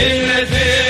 Milletin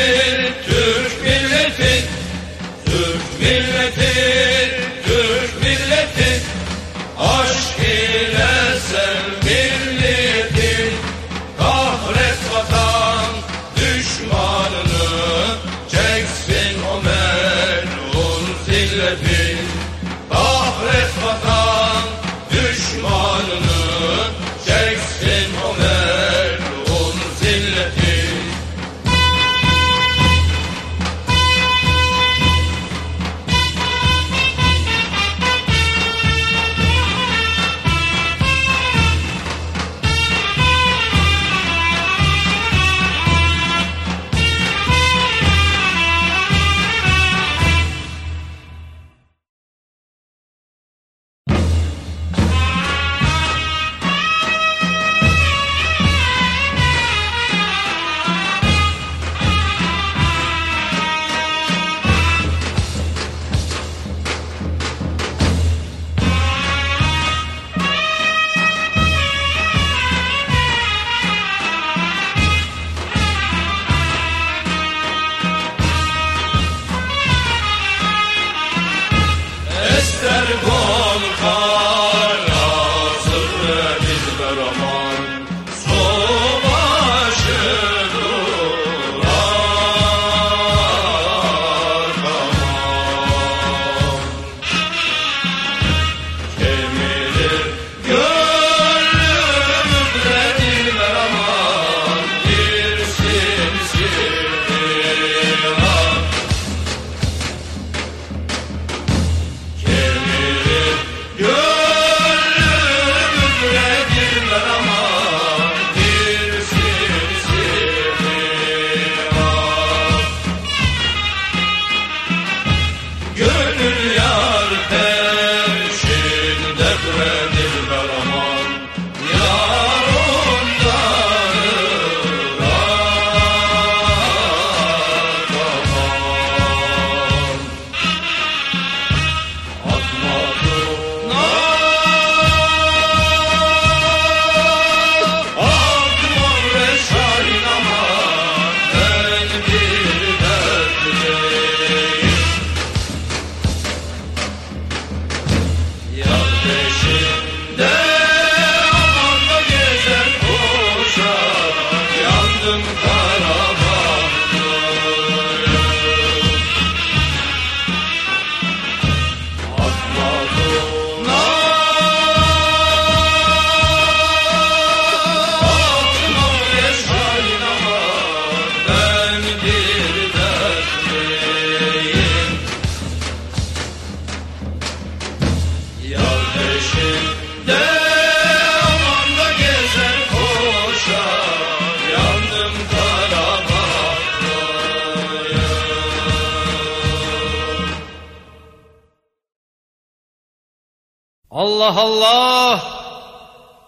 Allah Allah!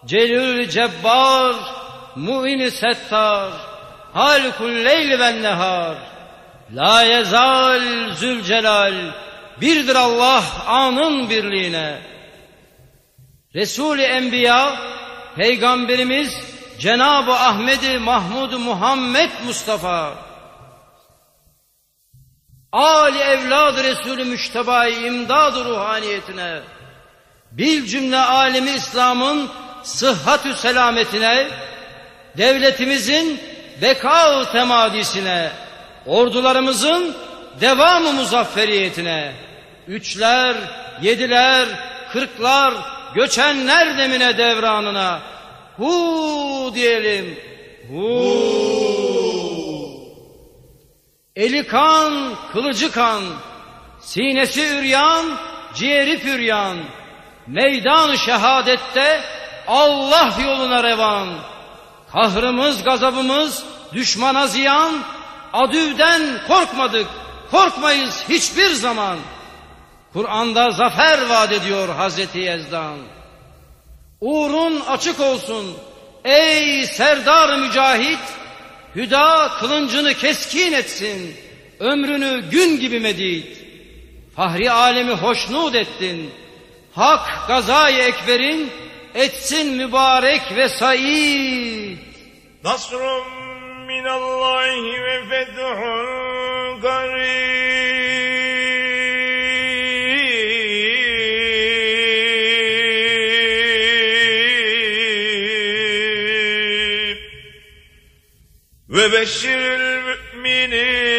Celül Cebbar Mu'in Settar Halikul Leyl ve Nehar. La yezal Zülcelal Birdir Allah anın birliğine. Resul-i Enbiya Peygamberimiz Cenab-ı Ahmedi Mahmud Muhammed Mustafa. Ali evlad Resulü Müştebai imdad ruhaniyetine bil cümle alemi İslam'ın sıhhatü selametine devletimizin beka temadisine ordularımızın devamı muzafferiyetine üçler, yediler, kırklar, göçenler demine devranına hu diyelim. Hu. Eli kan, kılıcı kan, sinesi üryan, ciğeri püryan, meydan şehadette Allah yoluna revan. Kahrımız, gazabımız düşmana ziyan, adüvden korkmadık, korkmayız hiçbir zaman. Kur'an'da zafer vaat ediyor Hazreti Yezdan. Uğrun açık olsun ey serdar mücahit, hüda kılıncını keskin etsin, ömrünü gün gibi medit. Fahri alemi hoşnut ettin, hak gazayı ekberin, etsin mübarek ve said. Nasrun minallahi ve fethun qarib ve beşşiril müminin